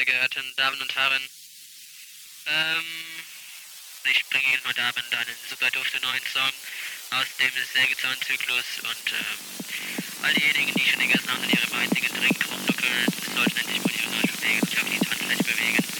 sehr geehrten Damen und Herren. Ähm, ich bringe Ihnen heute Abend einen super duften neuen Song aus dem Sägezahn-Zyklus und ähm, all diejenigen, die schon den ganzen haben in ihre einzigen Drink rumduckeln, sollten endlich mal ihre Arsch bewegen und auch die Handfläche bewegen.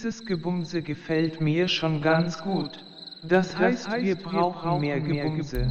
Dieses Gebumse gefällt mir schon ganz gut. Das heißt, wir brauchen mehr Gebumse.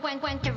quang, quang, quang,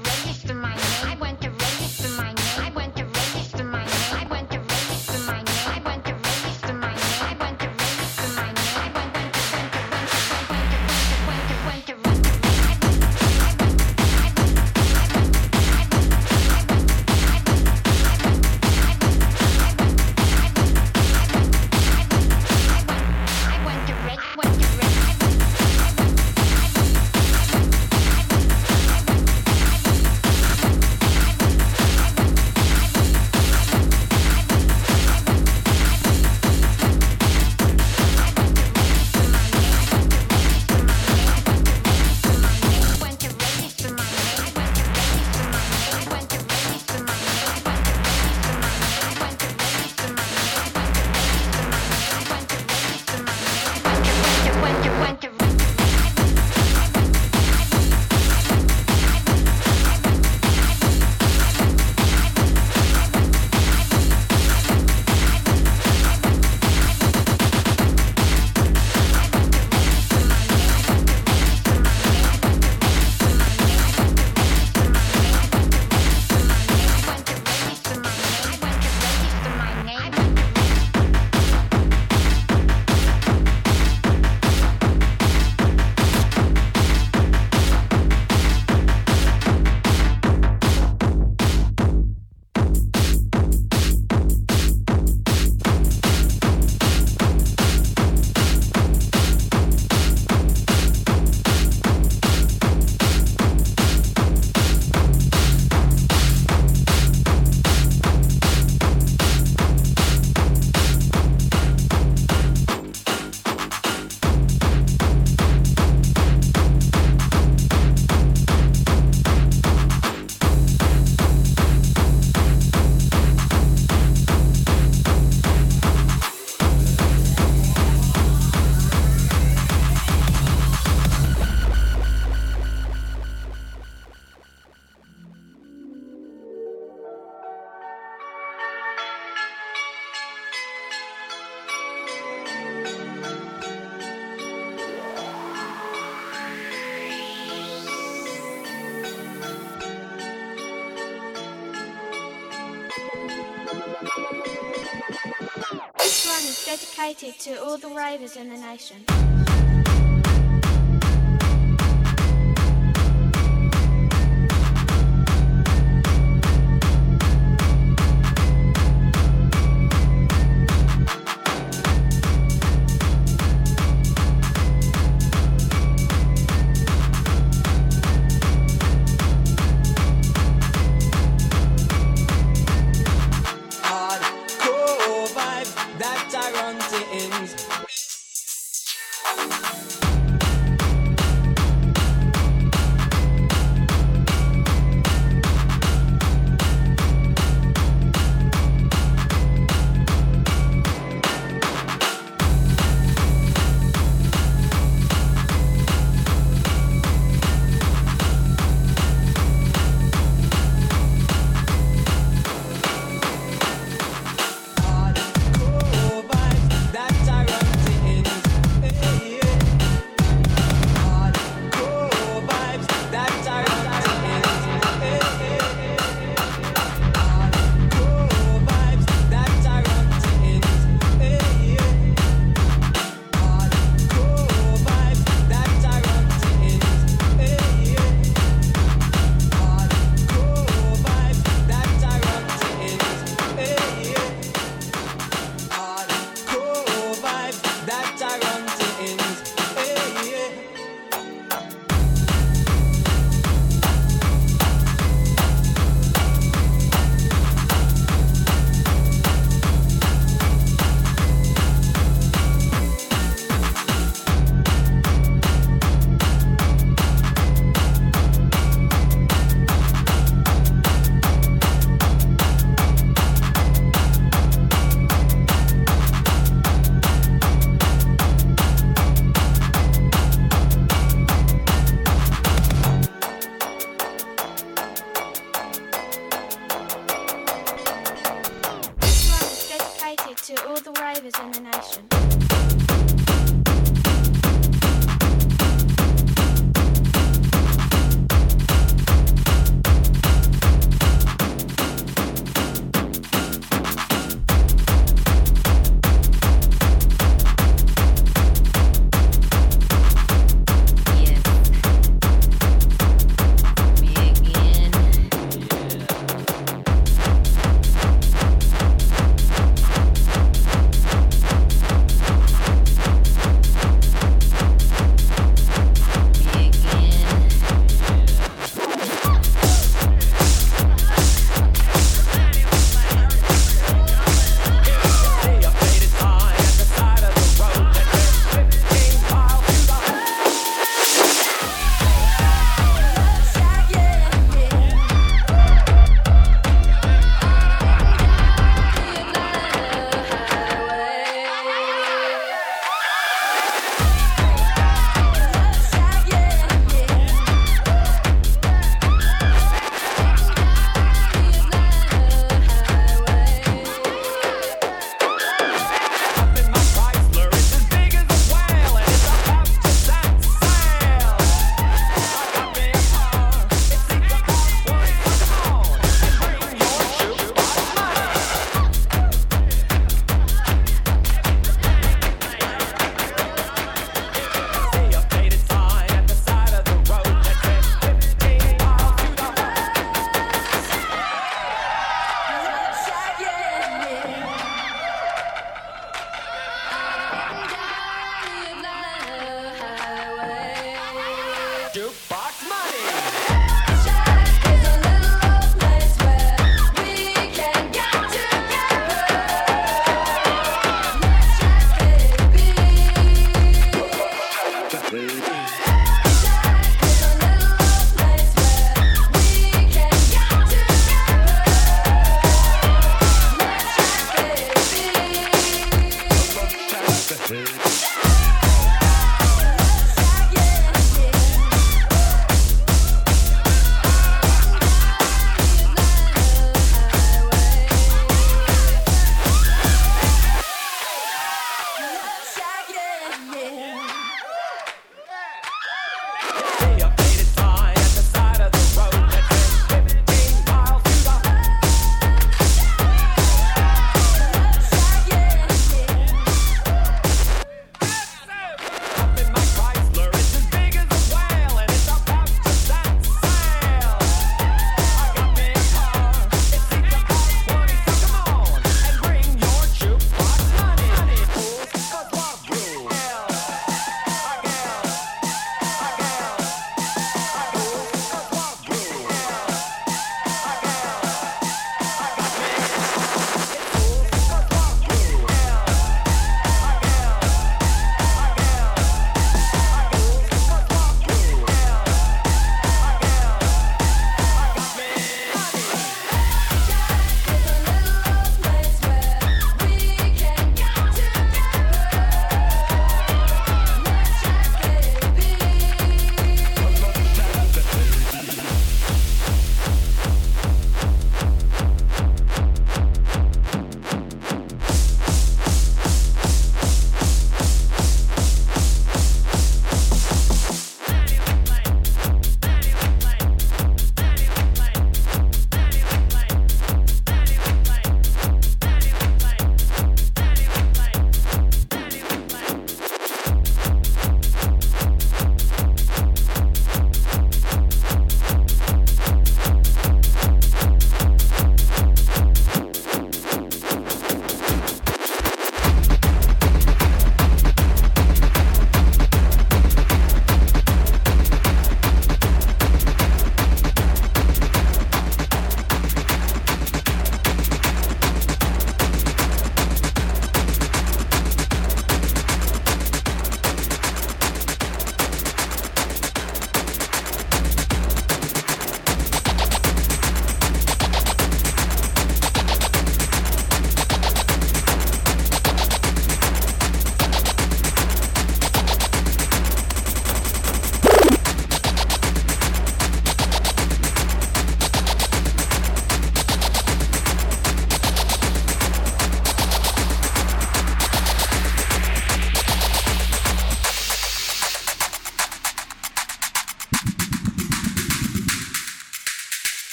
situation.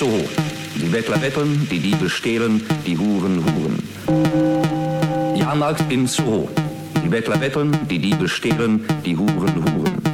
so. Die Bettler betteln, die Diebe stehlen, die Huren huren. Jahrmarkt in so hoch. Die Bettler betteln, die Diebe stehlen, die Huren huren.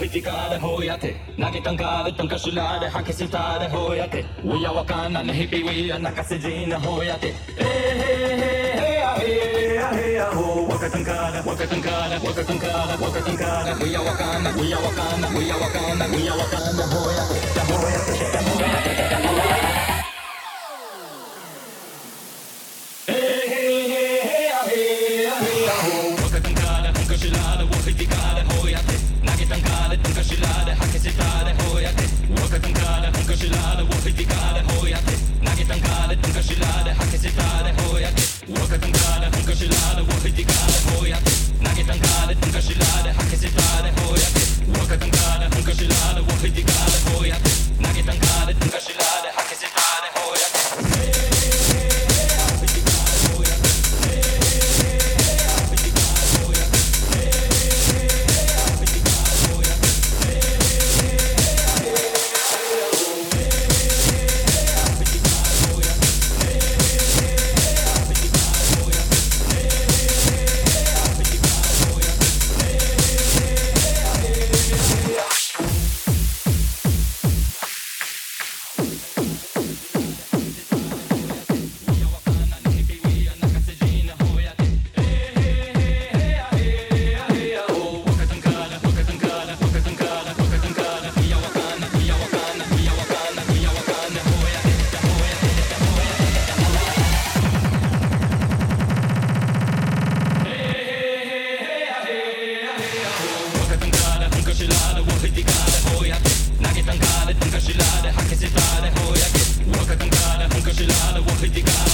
hitikare hoyate. Nakitankare tankashulare hakisitare hoyate. Uyawakana nehipiwia nakasijina hoyate. Wakatankara, wakatankara, wakatankara, wakatankara, we are wakana, we are wakana, we are wakana, we are wakana, hoyate, hoyate, hoyate. شلالة تنكا شلالة حكي ستالة هو يكت وقت انقالة هنكا شلالة واخدي قالة